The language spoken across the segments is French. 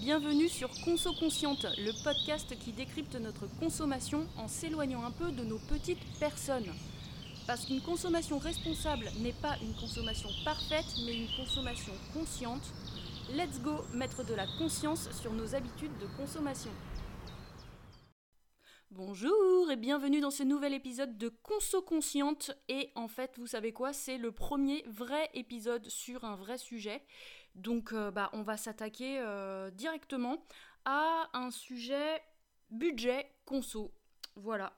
Bienvenue sur Conso Consciente, le podcast qui décrypte notre consommation en s'éloignant un peu de nos petites personnes. Parce qu'une consommation responsable n'est pas une consommation parfaite, mais une consommation consciente. Let's go mettre de la conscience sur nos habitudes de consommation. Bonjour et bienvenue dans ce nouvel épisode de Conso Consciente. Et en fait, vous savez quoi C'est le premier vrai épisode sur un vrai sujet. Donc, euh, bah, on va s'attaquer euh, directement à un sujet budget conso. Voilà.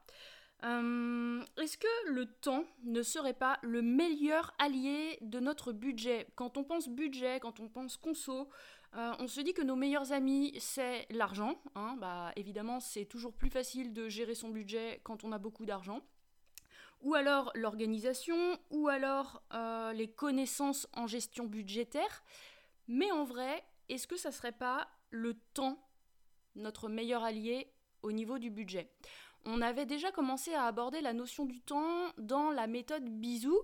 Euh, est-ce que le temps ne serait pas le meilleur allié de notre budget? Quand on pense budget, quand on pense conso, on se dit que nos meilleurs amis, c'est l'argent. Hein. bah, évidemment, c'est toujours plus facile de gérer son budget quand on a beaucoup d'argent. Ou alors l'organisation, ou alors les connaissances en gestion budgétaire. Mais en vrai, est-ce que ça serait pas le temps notre meilleur allié au niveau du budget? On avait déjà commencé à aborder la notion du temps dans la méthode bisou.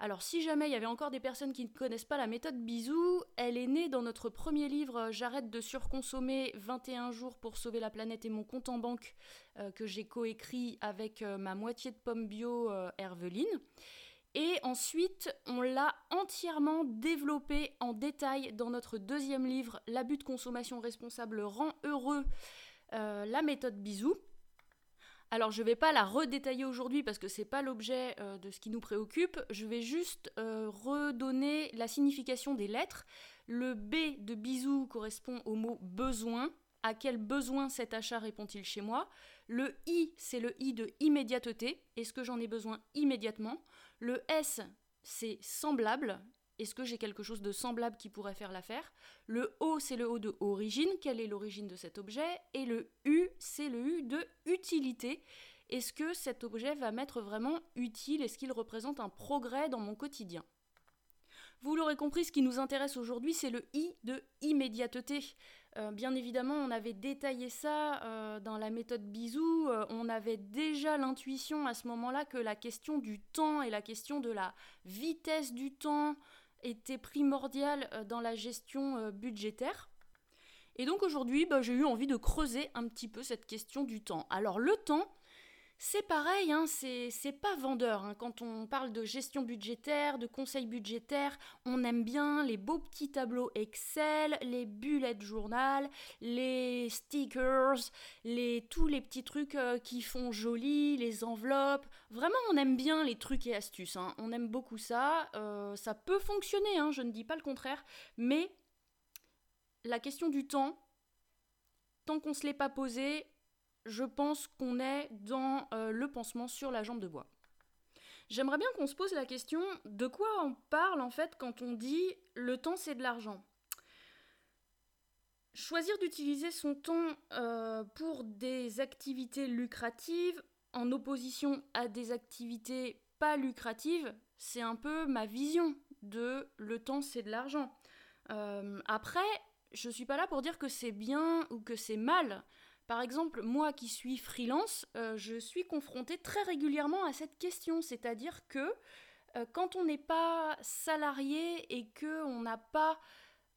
Alors si jamais il y avait encore des personnes qui ne connaissent pas la méthode bisou, elle est née dans notre premier livre J'arrête de surconsommer 21 jours pour sauver la planète et mon compte en banque euh, que j'ai coécrit avec euh, ma moitié de pomme bio euh, Herveline. Et ensuite, on l'a entièrement développé en détail dans notre deuxième livre, L'abus de consommation responsable rend heureux, euh, la méthode bisou. Alors je ne vais pas la redétailler aujourd'hui parce que ce n'est pas l'objet euh, de ce qui nous préoccupe. Je vais juste euh, redonner la signification des lettres. Le B de bisou correspond au mot besoin. À quel besoin cet achat répond-il chez moi? Le I, c'est le I de immédiateté. Est-ce que j'en ai besoin immédiatement? Le S, c'est semblable. Est-ce que j'ai quelque chose de semblable qui pourrait faire l'affaire? Le O, c'est le O de origine. Quelle est l'origine de cet objet? Et le U, c'est le U de utilité. Est-ce que cet objet va m'être vraiment utile? Est-ce qu'il représente un progrès dans mon quotidien? Vous l'aurez compris, ce qui nous intéresse aujourd'hui, c'est le I de immédiateté. Euh, bien évidemment, on avait détaillé ça euh, dans la méthode bisou. Euh, on avait déjà l'intuition à ce moment-là que la question du temps et la question de la vitesse du temps était primordiale dans la gestion budgétaire. Et donc aujourd'hui, bah, j'ai eu envie de creuser un petit peu cette question du temps. Alors le temps, c'est pareil, hein, c'est pas vendeur. Hein. Quand on parle de gestion budgétaire, de conseil budgétaire, on aime bien les beaux petits tableaux Excel, les bullet journal, les stickers, tous les petits trucs euh, qui font joli, les enveloppes. Vraiment, on aime bien les trucs et astuces. Hein. On aime beaucoup ça. Euh, ça peut fonctionner, je ne dis pas le contraire. Mais la question du temps, tant qu'on ne se l'est pas posé, je pense qu'on est dans euh, le pansement sur la jambe de bois. J'aimerais bien qu'on se pose la question de quoi on parle en fait quand on dit le temps c'est de l'argent? Choisir d'utiliser son temps euh, pour des activités lucratives en opposition à des activités pas lucratives, c'est un peu ma vision de le temps c'est de l'argent. Euh, après, je suis pas là pour dire que c'est bien ou que c'est mal. Par exemple, moi qui suis freelance, euh, je suis confrontée très régulièrement à cette question, c'est-à-dire que euh, quand on n'est pas salarié et que on n'a pas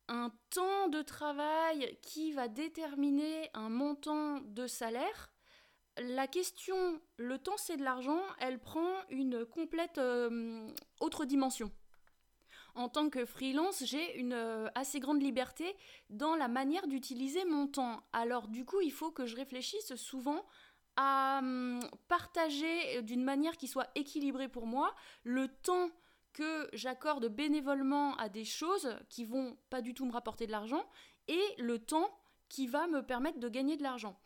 un temps de travail qui va déterminer un montant de salaire, la question le temps c'est de l'argent, elle prend une complète euh, autre dimension en tant que freelance, j'ai une euh, assez grande liberté dans la manière d'utiliser mon temps. Alors du coup, il faut que je réfléchisse souvent à hum, partager d'une manière qui soit équilibrée pour moi le temps que j'accorde bénévolement à des choses qui vont pas du tout me rapporter de l'argent et le temps qui va me permettre de gagner de l'argent.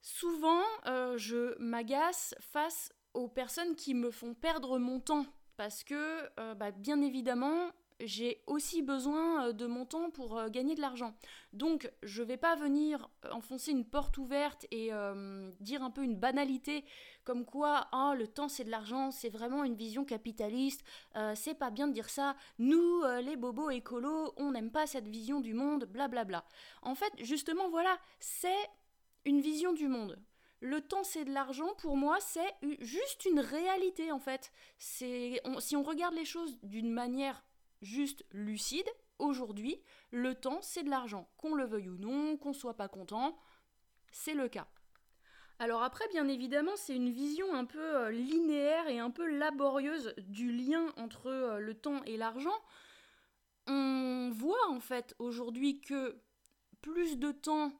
Souvent, euh, je m'agace face aux personnes qui me font perdre mon temps parce que, euh, bah, bien évidemment, j'ai aussi besoin euh, de mon temps pour euh, gagner de l'argent. Donc, je ne vais pas venir enfoncer une porte ouverte et dire un peu une banalité comme quoi oh, le temps c'est de l'argent, c'est vraiment une vision capitaliste, c'est pas bien de dire ça. Nous, les bobos écolos, on n'aime pas cette vision du monde, blablabla. Bla bla. En fait, justement, voilà, c'est une vision du monde le temps c'est de l'argent, pour moi c'est juste une réalité en fait. Si on regarde les choses d'une manière juste lucide, aujourd'hui, le temps, c'est de l'argent. Qu'on le veuille ou non, qu'on soit pas content, c'est le cas. Alors après, bien évidemment, c'est une vision un peu euh, linéaire et un peu laborieuse du lien entre euh, le temps et l'argent. On voit en fait aujourd'hui que plus de temps,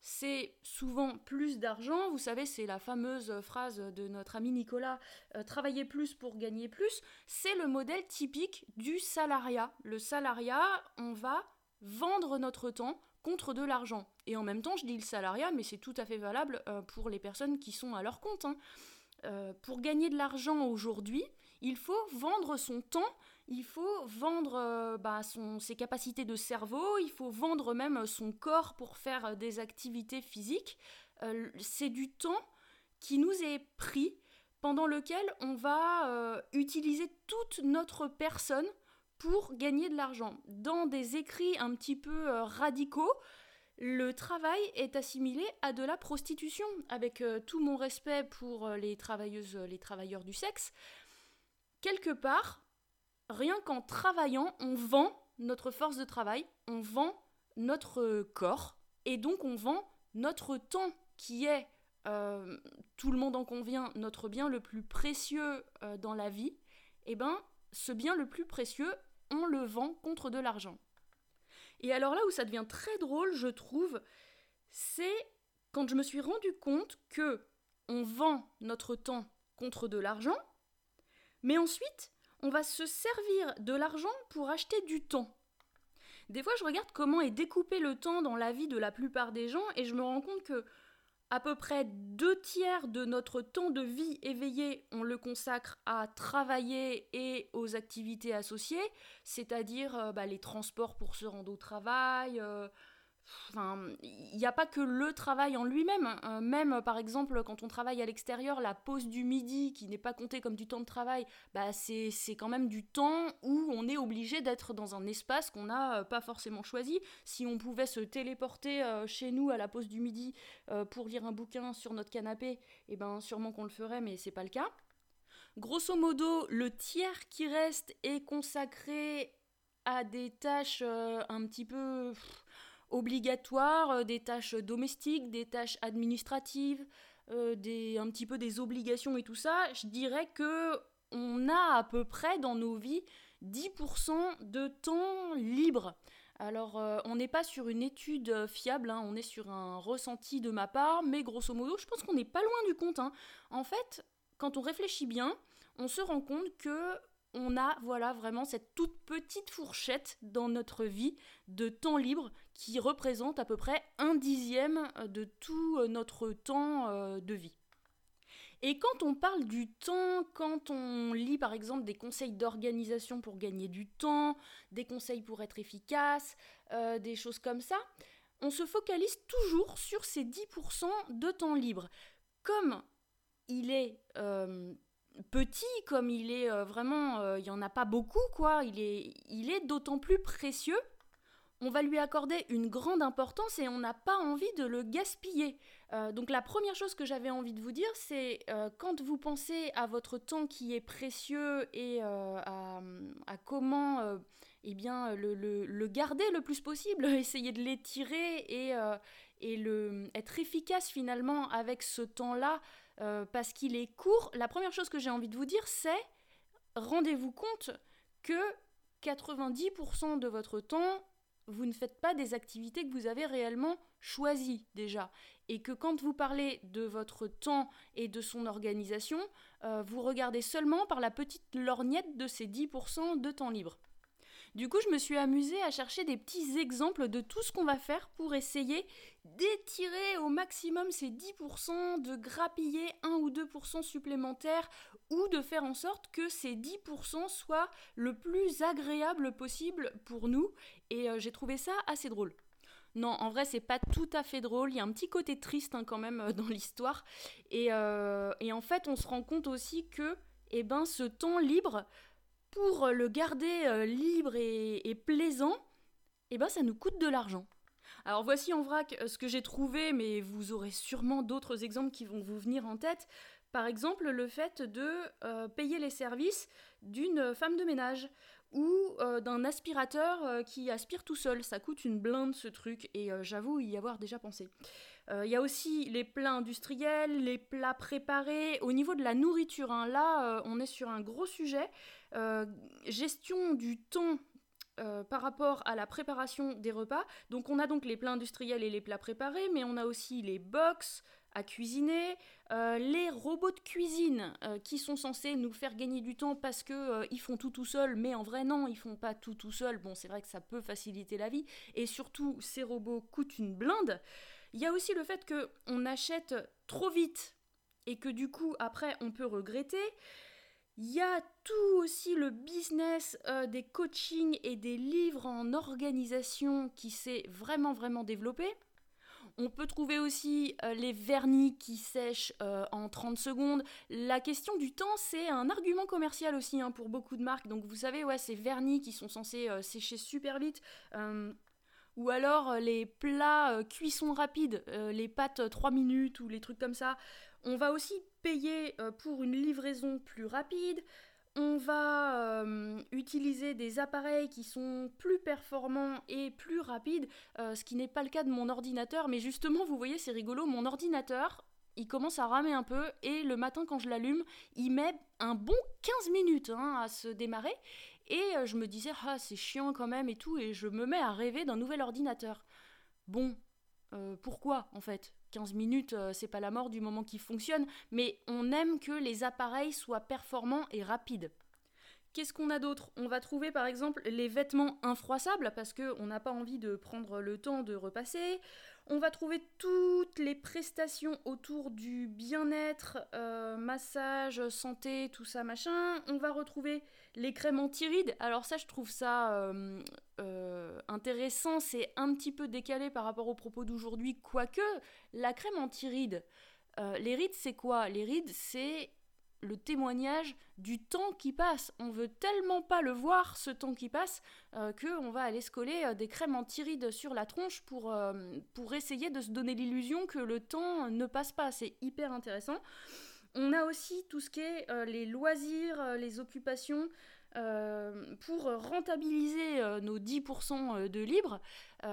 c'est souvent plus d'argent. Vous savez, c'est la fameuse phrase de notre ami Nicolas, euh, travailler plus pour gagner plus. C'est le modèle typique du salariat. Le salariat, on va vendre notre temps contre de l'argent. Et en même temps, je dis le salariat, mais c'est tout à fait valable euh, pour les personnes qui sont à leur compte. Hein. Euh, pour gagner de l'argent aujourd'hui, il faut vendre son temps, il faut vendre euh, bah, ses capacités de cerveau, il faut vendre même son corps pour faire des activités physiques. c'est du temps qui nous est pris, pendant lequel on va utiliser toute notre personne pour gagner de l'argent. Dans des écrits un petit peu euh, radicaux, le travail est assimilé à de la prostitution, avec euh, tout mon respect pour euh, les travailleuses, les travailleurs du sexe. Quelque part, rien qu'en travaillant, on vend notre force de travail, on vend notre corps, et donc on vend notre temps, qui est, tout le monde en convient, notre bien le plus précieux dans la vie. Et eh ben, ce bien le plus précieux, on le vend contre de l'argent. Et alors là où ça devient très drôle, je trouve, c'est quand je me suis rendu compte que on vend notre temps contre de l'argent, mais ensuite on va se servir de l'argent pour acheter du temps. Des fois, je regarde comment est découpé le temps dans la vie de la plupart des gens et je me rends compte que à peu près deux tiers de notre temps de vie éveillé, on le consacre à travailler et aux activités associées, c'est-à-dire euh, bah, les transports pour se rendre au travail, euh, Enfin, il n'y a pas que le travail en lui-même. Hein. même, par exemple, quand on travaille à l'extérieur, la pause du midi, qui n'est pas comptée comme du temps de travail, bah c'est quand même du temps où on est obligé d'être dans un espace qu'on n'a euh, pas forcément choisi. Si on pouvait se téléporter euh, chez nous à la pause du midi euh, pour lire un bouquin sur notre canapé, eh ben sûrement qu'on le ferait, mais c'est pas le cas. Grosso modo, le tiers qui reste est consacré à des tâches un petit peu obligatoires, euh, des tâches domestiques, des tâches administratives, euh, des, un petit peu des obligations et tout ça, je dirais que on a à peu près dans nos vies 10% de temps libre. Alors, euh, on n'est pas sur une étude fiable, hein, on est sur un ressenti de ma part, mais grosso modo, je pense qu'on n'est pas loin du compte. Hein. En fait, quand on réfléchit bien, on se rend compte que on a voilà vraiment cette toute petite fourchette dans notre vie de temps libre qui représente à peu près un dixième de tout euh, notre temps euh, de vie. Et quand on parle du temps, quand on lit par exemple des conseils d'organisation pour gagner du temps, des conseils pour être efficace, euh, des choses comme ça, on se focalise toujours sur ces 10% de temps libre. Comme il est petit, comme il est euh, vraiment, euh, il n'y en a pas beaucoup, quoi, il est, il est d'autant plus précieux, on va lui accorder une grande importance et on n'a pas envie de le gaspiller. Euh, donc la première chose que j'avais envie de vous dire, c'est quand vous pensez à votre temps qui est précieux et à, comment eh bien, le, le, garder le plus possible, essayer de l'étirer et, et le, être efficace finalement avec ce temps-là, euh, parce qu'il est court, la première chose que j'ai envie de vous dire, c'est rendez-vous compte que 90% de votre temps, vous ne faites pas des activités que vous avez réellement choisies déjà. Et que quand vous parlez de votre temps et de son organisation, euh, vous regardez seulement par la petite lorgnette de ces 10% de temps libre. Du coup, je me suis amusée à chercher des petits exemples de tout ce qu'on va faire pour essayer d'étirer au maximum ces 10%, de grappiller 1 ou 2% supplémentaires ou de faire en sorte que ces 10% soient le plus agréable possible pour nous. Et euh, j'ai trouvé ça assez drôle. Non, en vrai, c'est pas tout à fait drôle. Il y a un petit côté triste hein, quand même euh, dans l'histoire. Euh, et, en fait, on se rend compte aussi que eh ben, ce temps libre, pour le garder euh, libre et, plaisant, eh ben ça nous coûte de l'argent. Alors voici en vrac euh, ce que j'ai trouvé, mais vous aurez sûrement d'autres exemples qui vont vous venir en tête. Par exemple, le fait de euh, payer les services d'une femme de ménage ou d'un aspirateur qui aspire tout seul. Ça coûte une blinde ce truc et j'avoue y avoir déjà pensé. Il y a aussi les plats industriels, les plats préparés. Au niveau de la nourriture, hein, là on est sur un gros sujet. gestion du temps euh, par rapport à la préparation des repas. Donc on a donc les plats industriels et les plats préparés, mais on a aussi les box à cuisiner, euh, les robots de cuisine euh, qui sont censés nous faire gagner du temps parce que ils font tout tout seuls, mais en vrai non, ils font pas tout tout seuls. Bon, c'est vrai que ça peut faciliter la vie et surtout ces robots coûtent une blinde. Il y a aussi le fait que on achète trop vite et que du coup après on peut regretter. Il y a tout aussi le business euh, des coachings et des livres en organisation qui s'est vraiment vraiment développé. On peut trouver aussi euh, les vernis qui sèchent euh, en 30 secondes. La question du temps, c'est un argument commercial aussi hein, pour beaucoup de marques. Donc vous savez, ouais, ces vernis qui sont censés sécher super vite. ou alors les plats cuisson rapide, les pâtes 3 minutes ou les trucs comme ça. On va aussi payer euh, pour une livraison plus rapide. On va euh, utiliser des appareils qui sont plus performants et plus rapides, euh, ce qui n'est pas le cas de mon ordinateur. Mais justement, vous voyez, c'est rigolo, mon ordinateur, il commence à ramer un peu et le matin quand je l'allume, il met un bon 15 minutes hein, à se démarrer. Et je me disais, ah c'est chiant quand même et tout, et je me mets à rêver d'un nouvel ordinateur. Bon, pourquoi en fait? 15 minutes, euh, c'est pas la mort du moment qu'il fonctionne, mais on aime que les appareils soient performants et rapides. Qu'est-ce qu'on a d'autre? On va trouver par exemple les vêtements infroissables parce qu'on n'a pas envie de prendre le temps de repasser. On va trouver toutes les prestations autour du bien-être, euh, massage, santé, tout ça machin. On va retrouver les crèmes anti-rides. Alors ça, je trouve ça euh, euh, intéressant. C'est un petit peu décalé par rapport aux propos d'aujourd'hui, quoique la crème anti-rides. les rides, c'est quoi? Les rides, c'est le témoignage du temps qui passe. On veut tellement pas le voir, ce temps qui passe, euh, qu'on va aller se coller euh, des crèmes anti-rides sur la tronche pour, euh, pour essayer de se donner l'illusion que le temps ne passe pas. C'est hyper intéressant. On a aussi tout ce qui est les loisirs, les occupations. pour rentabiliser nos 10% de libre,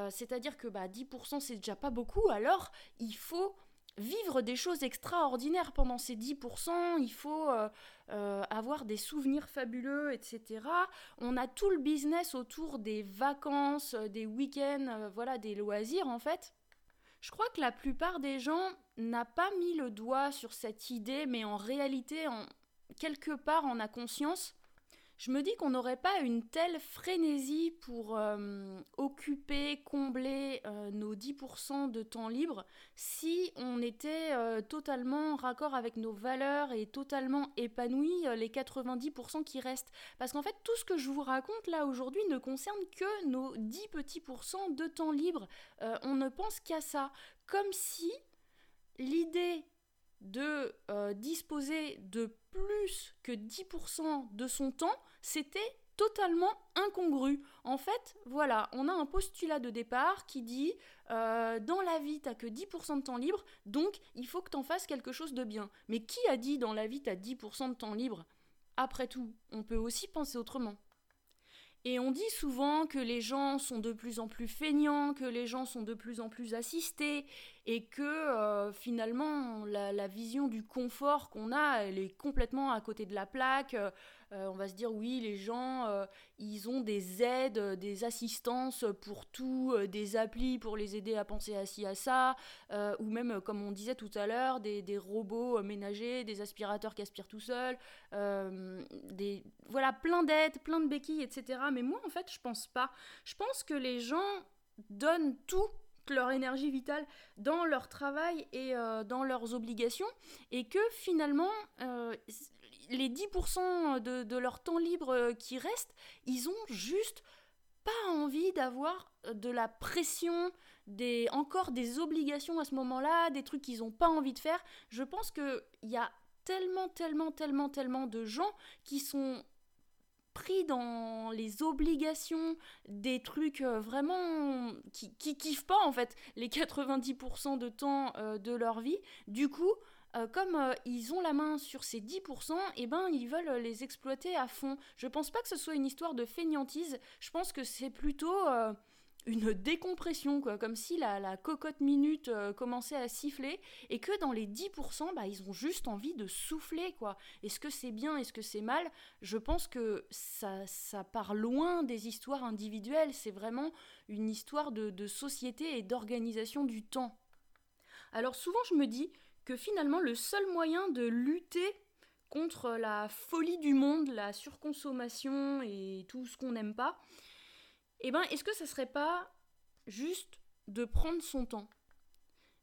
c'est-à-dire que bah, 10% c'est déjà pas beaucoup, alors il faut vivre des choses extraordinaires pendant ces 10%, il faut euh, euh, avoir des souvenirs fabuleux, etc. On a tout le business autour des vacances, euh, des week-ends, voilà, des loisirs en fait. Je crois que la plupart des gens n'a pas mis le doigt sur cette idée, mais en réalité, en, quelque part, on a conscience je me dis qu'on n'aurait pas une telle frénésie pour euh, occuper, combler euh, nos 10% de temps libre si on était euh, totalement raccord avec nos valeurs et totalement épanoui les 90% qui restent. Parce qu'en fait, tout ce que je vous raconte là aujourd'hui ne concerne que nos 10 petits pourcents de temps libre. on ne pense qu'à ça. Comme si l'idée de disposer de plus que 10% de son temps, c'était totalement incongru. En fait, voilà, on a un postulat de départ qui dit euh, dans la vie, t'as que 10% de temps libre, donc il faut que t'en fasses quelque chose de bien. Mais qui a dit dans la vie, t'as 10% de temps libre? Après tout, on peut aussi penser autrement. Et on dit souvent que les gens sont de plus en plus feignants, que les gens sont de plus en plus assistés, et que euh, finalement la, vision du confort qu'on a, elle est complètement à côté de la plaque. Euh, on va se dire oui, les gens, euh, ils ont des aides, des assistances pour tout, des applis pour les aider à penser à ci, à ça, ou même, comme on disait tout à l'heure, des, des, robots ménagers, des aspirateurs qui aspirent tout seuls, des, voilà, plein d'aides, plein de béquilles, etc. Mais moi, en fait, je pense pas. Je pense que les gens donnent tout leur énergie vitale dans leur travail et euh, dans leurs obligations, et que finalement, euh, les 10% de, leur temps libre euh, qui reste, ils ont juste pas envie d'avoir de la pression, des, encore des obligations à ce moment-là, des trucs qu'ils n'ont pas envie de faire. Je pense qu'il y a tellement, tellement, tellement, tellement de gens qui sont pris dans les obligations des trucs euh, vraiment qui, qui kiffent pas en fait les 90% de temps euh, de leur vie. Du coup, euh, comme ils ont la main sur ces 10%, eh ben, ils veulent les exploiter à fond. Je pense pas que ce soit une histoire de fainéantise, je pense que c'est plutôt une décompression, comme si la, cocotte minute commençait à siffler, et que dans les 10%, bah, ils ont juste envie de souffler, quoi. Est-ce que c'est bien, est-ce que c'est mal? Je pense que ça, ça part loin des histoires individuelles, c'est vraiment une histoire de société et d'organisation du temps. Alors souvent je me dis, que finalement le seul moyen de lutter contre la folie du monde, la surconsommation et tout ce qu'on n'aime pas, eh ben est-ce que ça serait pas juste de prendre son temps?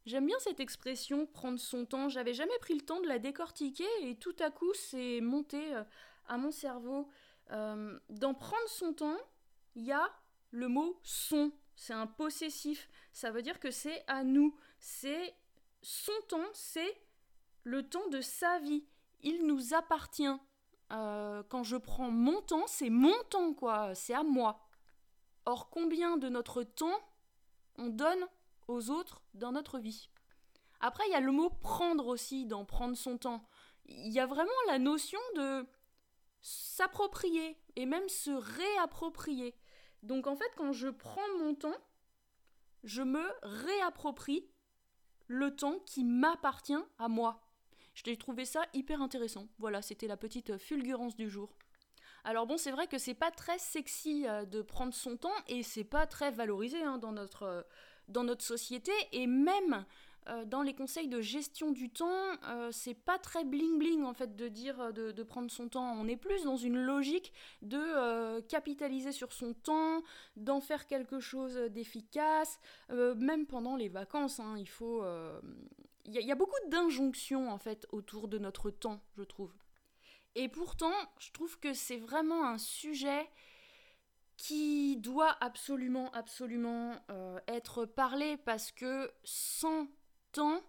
J'aime bien cette expression prendre son temps, j'avais jamais pris le temps de la décortiquer et tout à coup c'est monté euh, à mon cerveau. Euh, dans prendre son temps, il y a le mot son, c'est un possessif, ça veut dire que c'est à nous, c'est son temps, c'est le temps de sa vie. Il nous appartient. Euh, quand je prends mon temps, c'est mon temps, quoi. C'est à moi. Or, combien de notre temps on donne aux autres dans notre vie? Après, il y a le mot prendre aussi, dans prendre son temps. Il y a vraiment la notion de s'approprier et même se réapproprier. Donc en fait, quand je prends mon temps, je me réapproprie le temps qui m'appartient à moi. Je t'ai trouvé ça hyper intéressant. Voilà, c'était la petite fulgurance du jour. Alors bon, c'est vrai que c'est pas très sexy euh, de prendre son temps et c'est pas très valorisé hein, dans, notre, euh, dans notre société et même euh, dans les conseils de gestion du temps, euh, c'est pas très bling bling en fait de dire de, prendre son temps. On est plus dans une logique de capitaliser sur son temps, d'en faire quelque chose d'efficace, même pendant les vacances. Hein, il faut, il y, a beaucoup d'injonctions en fait autour de notre temps, je trouve. Et pourtant, je trouve que c'est vraiment un sujet qui doit absolument, absolument être parlé parce que sans temps,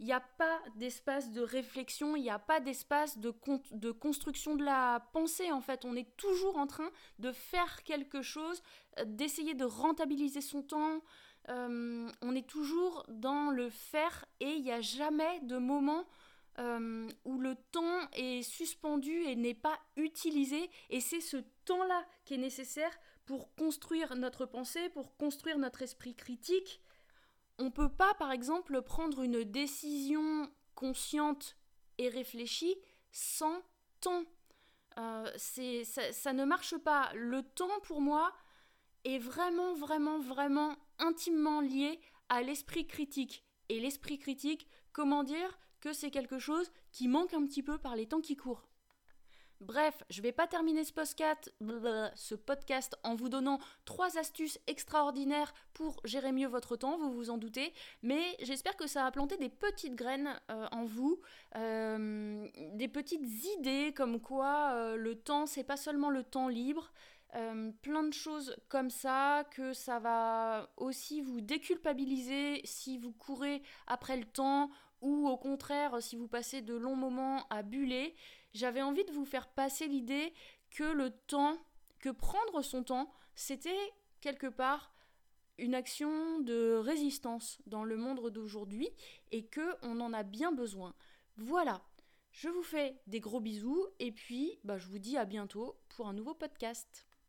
il n'y a pas d'espace de réflexion, il n'y a pas d'espace de, de, construction de la pensée en fait. On est toujours en train de faire quelque chose, euh, d'essayer de rentabiliser son temps. Euh, on est toujours dans le faire et il n'y a jamais de moment euh, où le temps est suspendu et n'est pas utilisé. Et c'est ce temps-là qui est nécessaire pour construire notre pensée, pour construire notre esprit critique on peut pas, par exemple, prendre une décision consciente et réfléchie sans temps. Euh, ça, ne marche pas. Le temps, pour moi, est vraiment, vraiment, vraiment intimement lié à l'esprit critique. Et l'esprit critique, comment dire? Que c'est quelque chose qui manque un petit peu par les temps qui courent. Bref, je vais pas terminer ce podcast, ce podcast en vous donnant trois astuces extraordinaires pour gérer mieux votre temps, vous vous en doutez, mais j'espère que ça a planté des petites graines euh, en vous, euh, des petites idées comme quoi euh, le temps c'est pas seulement le temps libre, plein de choses comme ça, que ça va aussi vous déculpabiliser si vous courez après le temps ou au contraire si vous passez de longs moments à buller j'avais envie de vous faire passer l'idée que le temps, que prendre son temps, c'était quelque part une action de résistance dans le monde d'aujourd'hui et que on en a bien besoin. Voilà. Je vous fais des gros bisous et puis bah, je vous dis à bientôt pour un nouveau podcast.